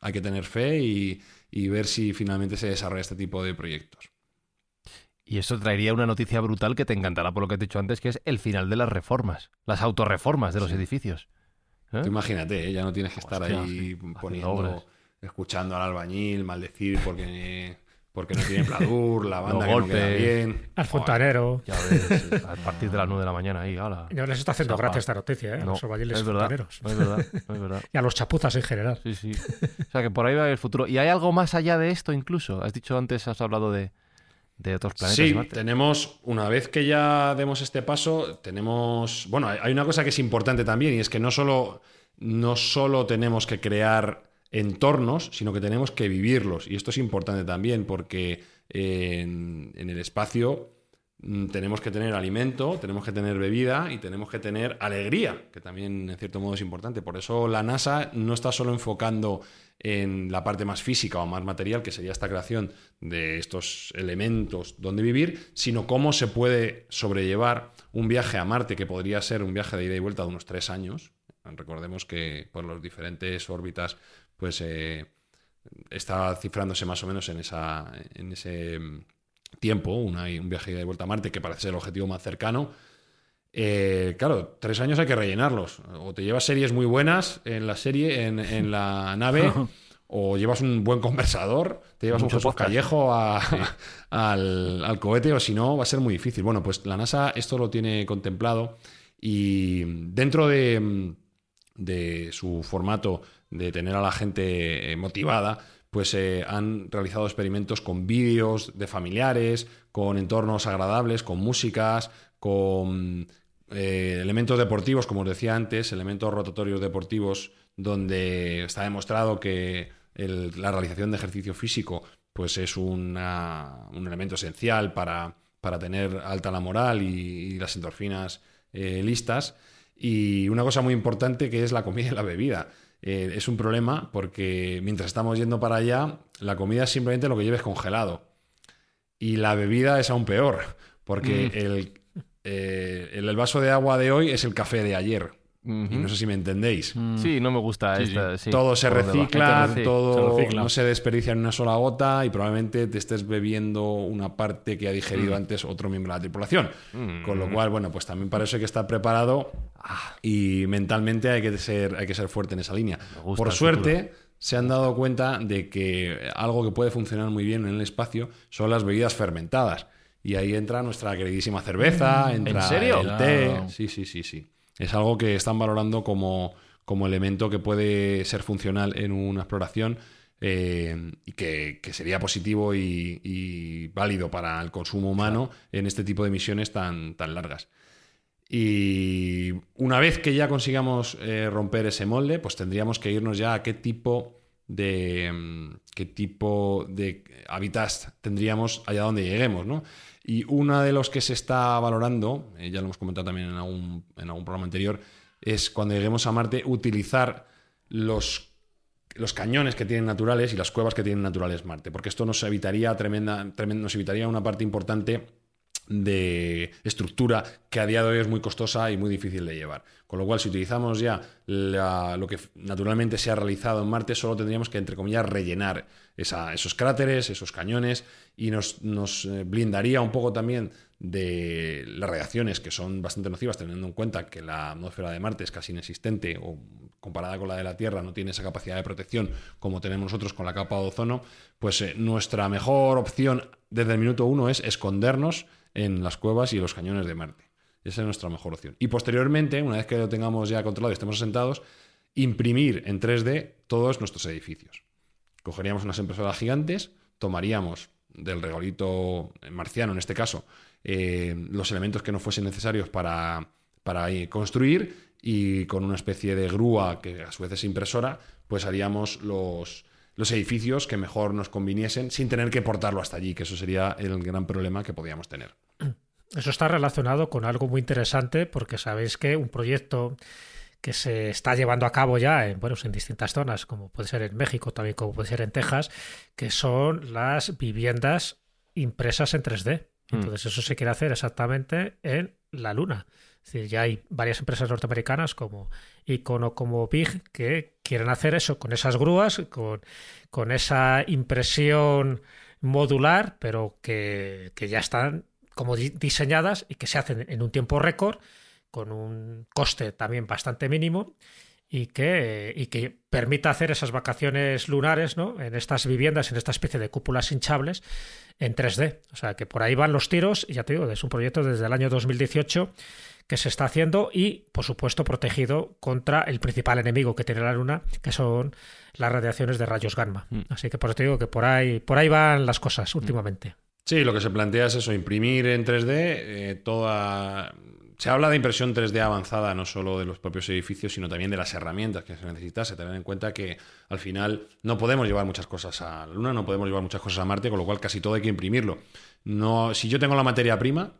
Hay que tener fe y, y ver si finalmente se desarrolla este tipo de proyectos. Y eso traería una noticia brutal que te encantará por lo que te he dicho antes, que es el final de las reformas, las autorreformas de los edificios. ¿Eh? Tú imagínate, ¿eh? ya no tienes que estar ahí sí, poniendo, escuchando al albañil, maldecir porque, porque no tiene pladur, la [LAUGHS] banda Los que no queda bien. Al fontanero. Ya ves, a partir de las 9 de la mañana ahí, ala. No les está haciendo gracia esta noticia, ¿eh? A No, los albañiles es verdad, fontaneros. no es verdad, no es verdad. [LAUGHS] Y a los chapuzas en general. Sí, sí. O sea, que por ahí va el futuro. ¿Y hay algo más allá de esto incluso? Has dicho antes, has hablado de, de otros planetas. Sí, tenemos, una vez que ya demos este paso, tenemos, bueno, hay hay una cosa que es importante también y es que no solo, no solo tenemos que crear entornos, sino que tenemos que vivirlos. Y esto es importante también porque en, en el espacio mm, tenemos que tener alimento, tenemos que tener bebida y tenemos que tener alegría, que también en cierto modo es importante. Por eso la NASA no está solo enfocando en la parte más física o más material, que sería esta creación de estos elementos donde vivir, sino cómo se puede sobrellevar un viaje a Marte, que podría ser un viaje de ida y vuelta de unos tres años. Recordemos que por las diferentes órbitas, pues eh, está cifrándose más o menos en, esa, en ese mm, tiempo, una- un viaje de vuelta a Marte, que parece ser el objetivo más cercano. Eh, claro, tres años hay que rellenarlos. O te llevas series muy buenas en la serie, en, en la nave, [LAUGHS] o llevas un buen conversador, te llevas Mucho un Jesús. Callejo a- [LAUGHS] al, al cohete, o si no, va a ser muy difícil. Bueno, pues la NASA esto lo tiene contemplado y dentro de, de su formato de tener a la gente eh, motivada, pues eh, han realizado experimentos con vídeos de familiares, con entornos agradables, con músicas, con eh, elementos deportivos, como os decía antes, elementos rotatorios deportivos, donde está demostrado que la realización de ejercicio físico pues es un elemento esencial para, tener alta la moral y, las endorfinas eh, listas. Y una cosa muy importante que es la comida y la bebida. Eh, es un problema porque mientras estamos yendo para allá, la comida es simplemente lo que lleves congelado. Y la bebida es aún peor, porque mm. el, eh, el, vaso de agua de hoy es el café de ayer. Y no sé si me entendéis. Mm. Sí, no me gusta Todo se recicla, todo no se desperdicia en una sola gota y probablemente te estés bebiendo una parte que ha digerido mm. antes otro miembro de la tripulación. Con lo cual, bueno, pues también para eso hay que estar preparado y mentalmente hay que ser, hay que ser fuerte en esa línea. Por suerte, se han dado cuenta de que algo que puede funcionar muy bien en el espacio son las bebidas fermentadas. Y ahí entra nuestra queridísima cerveza, mm, entra el té. Sí, sí, sí, sí. Es algo que están valorando como, como elemento que puede ser funcional en una exploración eh, y que, sería positivo y, válido para el consumo humano en este tipo de misiones tan, tan largas. Y una vez que ya consigamos eh, romper ese molde, pues tendríamos que irnos ya a qué tipo de mm, qué tipo de hábitats tendríamos allá donde lleguemos, ¿no? Y uno de los que se está valorando, eh, ya lo hemos comentado también en algún, en algún programa anterior, es cuando lleguemos a Marte utilizar los, los cañones que tienen naturales y las cuevas que tienen naturales Marte, porque esto nos evitaría, tremenda, nos evitaría una parte importante de estructura que a día de hoy es muy costosa y muy difícil de llevar. Con lo cual, si utilizamos ya lo que naturalmente se ha realizado en Marte, solo tendríamos que, entre comillas, rellenar esos cráteres, esos cañones, y nos, eh, blindaría un poco también de las radiaciones que son bastante nocivas, teniendo en cuenta que la atmósfera de Marte es casi inexistente o comparada con la de la Tierra no tiene esa capacidad de protección como tenemos nosotros con la capa de ozono, pues eh, nuestra mejor opción desde el minuto uno es escondernos en las cuevas y los cañones de Marte. Esa es nuestra mejor opción. Y posteriormente, una vez que lo tengamos ya controlado y estemos asentados, imprimir en 3D todos nuestros edificios. Cogeríamos unas impresoras gigantes, tomaríamos del regolito marciano, en este caso, eh, los elementos que no fuesen necesarios para, para construir y con una especie de grúa, que a su vez es impresora, pues haríamos los, los edificios que mejor nos conviniesen sin tener que portarlo hasta allí, que eso sería el gran problema que podíamos tener. Eso está relacionado con algo muy interesante porque sabéis que un proyecto que se está llevando a cabo ya en, bueno, en distintas zonas, como puede ser en México, también como puede ser en Texas, que son las viviendas impresas en 3D. Mm. Entonces eso se quiere hacer exactamente en la Luna. Es decir, ya hay varias empresas norteamericanas como Icono, como Big, que quieren hacer eso con esas grúas, con, con esa impresión modular, pero que, que ya están como diseñadas y que se hacen en un tiempo récord, con un coste también bastante mínimo y que, y que permita hacer esas vacaciones lunares ¿no? en estas viviendas, en esta especie de cúpulas hinchables en 3D. O sea que por ahí van los tiros, y ya te digo, es un proyecto desde el año 2018 que se está haciendo y, por supuesto, protegido contra el principal enemigo que tiene la Luna, que son las radiaciones de rayos gamma. Mm. Así que por eso te digo que por ahí, por ahí van las cosas últimamente. Sí, lo que se plantea es eso, imprimir en 3D eh, toda... Se habla de impresión 3D avanzada, no solo de los propios edificios, sino también de las herramientas que se necesitase. Tener en cuenta que al final no podemos llevar muchas cosas a la Luna, no podemos llevar muchas cosas a Marte, con lo cual casi todo hay que imprimirlo. No, si yo tengo la materia prima,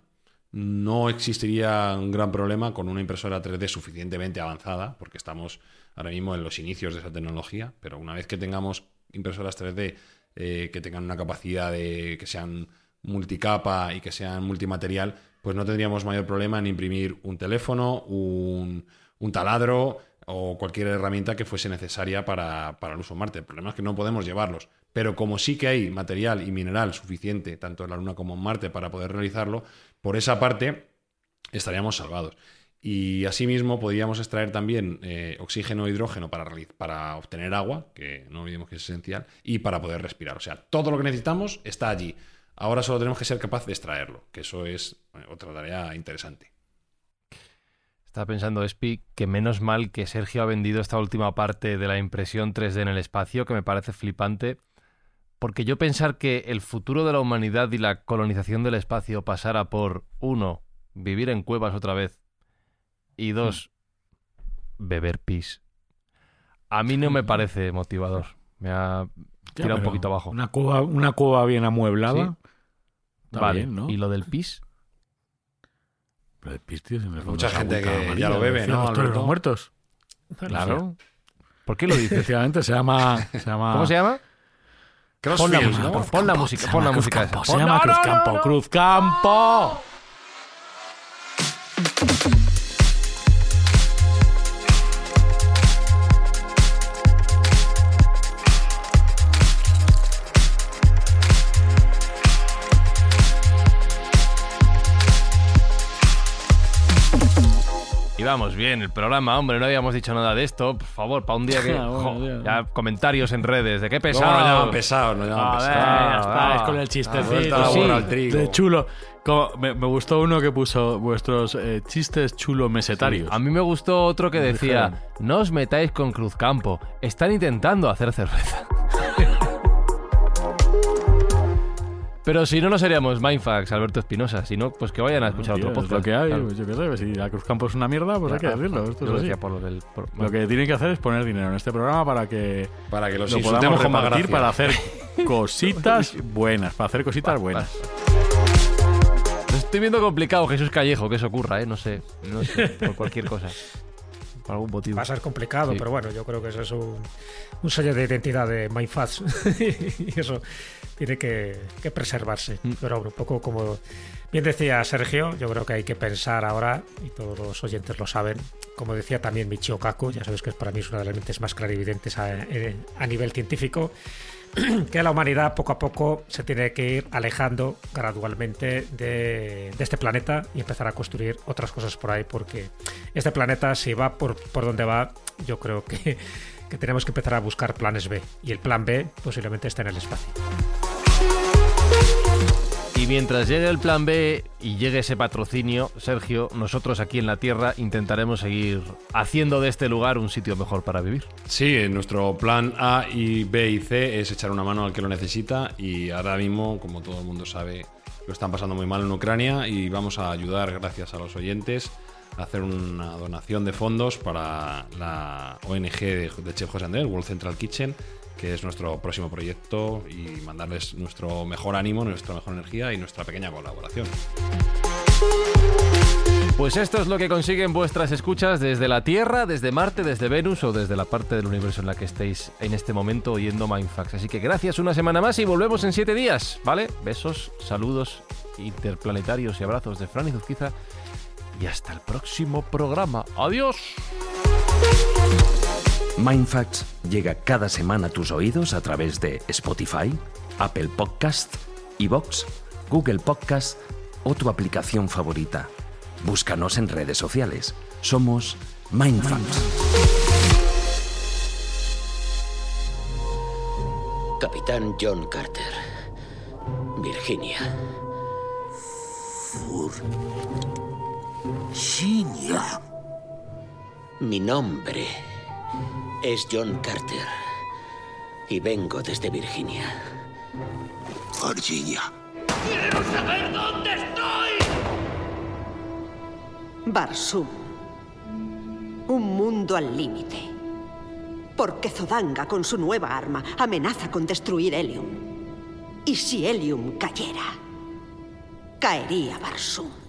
no existiría un gran problema con una impresora 3D suficientemente avanzada, porque estamos ahora mismo en los inicios de esa tecnología, pero una vez que tengamos impresoras 3D eh, que tengan una capacidad de que sean multicapa y que sean multimaterial, pues no tendríamos mayor problema en imprimir un teléfono, un, taladro o cualquier herramienta que fuese necesaria para, para, el uso en Marte. El problema es que no podemos llevarlos. Pero como sí que hay material y mineral suficiente, tanto en la Luna como en Marte, para poder realizarlo, por esa parte estaríamos salvados. Y asimismo podríamos extraer también eh, oxígeno e hidrógeno para, para obtener agua, que no olvidemos que es esencial, y para poder respirar. O sea, todo lo que necesitamos está allí. Ahora solo tenemos que ser capaces de extraerlo, que eso es eh, otra tarea interesante. Estaba pensando, Espi, que menos mal que Sergio ha vendido esta última parte de la impresión 3D en el espacio, que me parece flipante, porque yo pensar que el futuro de la humanidad y la colonización del espacio pasara por, uno, vivir en cuevas otra vez, Y dos, beber pis. A mí no me parece motivador. Me ha tirado un poquito abajo. Una cueva, una cueva bien amueblada. Está vale. bien, ¿no? ¿Y lo del pis? Pero el pis, tío, en el Mucha gente que ya lo bebe, ¿no, los Alberto? muertos. Claro. ¿Por qué lo dices? Efectivamente, se llama... Se llama ¿Cómo se llama? Pon la música, ¿no? pon, pon la música, Se pon la llama música esa. Se llama ¡No, no, no, Cruzcampo. ¡Cruzcampo! Y vamos bien, el programa, hombre, no habíamos dicho nada de esto. Por favor, para un día que. [LAUGHS] Ah, bueno, jo, tío. ya comentarios en redes, de qué pesado. llaman llaman A ver, pesados. ya está, ah, es con el ah, chistecito. la Sí. bola al trigo. De chulo. Como- me, me gustó uno que puso vuestros eh, chistes chulo mesetarios. A mí me gustó otro que decía. No os metáis con Cruzcampo, están intentando hacer cerveza. Pero si no, no seríamos Mindfax, Alberto Espinosa. Si no, pues que vayan a escuchar Tío, otro es podcast. lo que hay, Claro. pues yo qué sé, si la Cruzcampo es una mierda, pues hay que decirlo. Esto es así. por lo del. por- Lo que tienen que hacer es poner dinero en este programa para que Para que los lo podamos gracia. para hacer [LAUGHS] cositas buenas, para hacer cositas buenas. Lo estoy viendo complicado, Jesús Callejo, que eso ocurra, ¿eh? No sé, no sé, por cualquier cosa. Por algún motivo. Va a ser complicado, Sí. pero bueno, yo creo que eso es un, un sello de identidad de Mindfats [LAUGHS] y eso tiene que, que preservarse. Mm. Pero bueno, un poco como bien decía Sergio, yo creo que hay que pensar ahora, y todos los oyentes lo saben, como decía también Michio Kaku, ya sabes que para mí es una de las mentes más clarividentes a, eh, a nivel científico, [CLEARS THROAT] que la humanidad poco a poco se tiene que ir alejando gradualmente de, este planeta y empezar a construir otras cosas por ahí, porque este planeta, si va por, por donde va, yo creo que, [LAUGHS] que tenemos que empezar a buscar planes B. Y el plan B posiblemente está en el espacio. Y mientras llegue el plan B y llegue ese patrocinio, Sergio, nosotros aquí en la Tierra intentaremos seguir haciendo de este lugar un sitio mejor para vivir. Sí, nuestro plan A y B y C es echar una mano al que lo necesita y ahora mismo, como todo el mundo sabe, lo están pasando muy mal en Ucrania y vamos a ayudar, gracias a los oyentes, a hacer una donación de fondos para la ONG de Chef José Andrés, World Central Kitchen, que es nuestro próximo proyecto y mandarles nuestro mejor ánimo, nuestra mejor energía y nuestra pequeña colaboración. Pues esto es lo que consiguen vuestras escuchas desde la Tierra, desde Marte, desde Venus o desde la parte del universo en la que estéis en este momento oyendo Mindfax. Así que gracias una semana más y volvemos en siete días, ¿vale? Besos, saludos interplanetarios y abrazos de Fran y Zuzquiza. Y hasta el próximo programa. ¡Adiós! Mindfacts llega cada semana a tus oídos a través de Spotify, Apple Podcast, Evox, Google Podcast o tu aplicación favorita. Búscanos en redes sociales. Somos Mindfacts. Capitán John Carter. Virginia. Virginia. Mi nombre es John Carter. Y vengo desde Virginia. Virginia. Barsum. Un mundo al límite. Porque Zodanga, con su nueva arma, amenaza con destruir Helium. Y si Helium cayera, caería Barsum.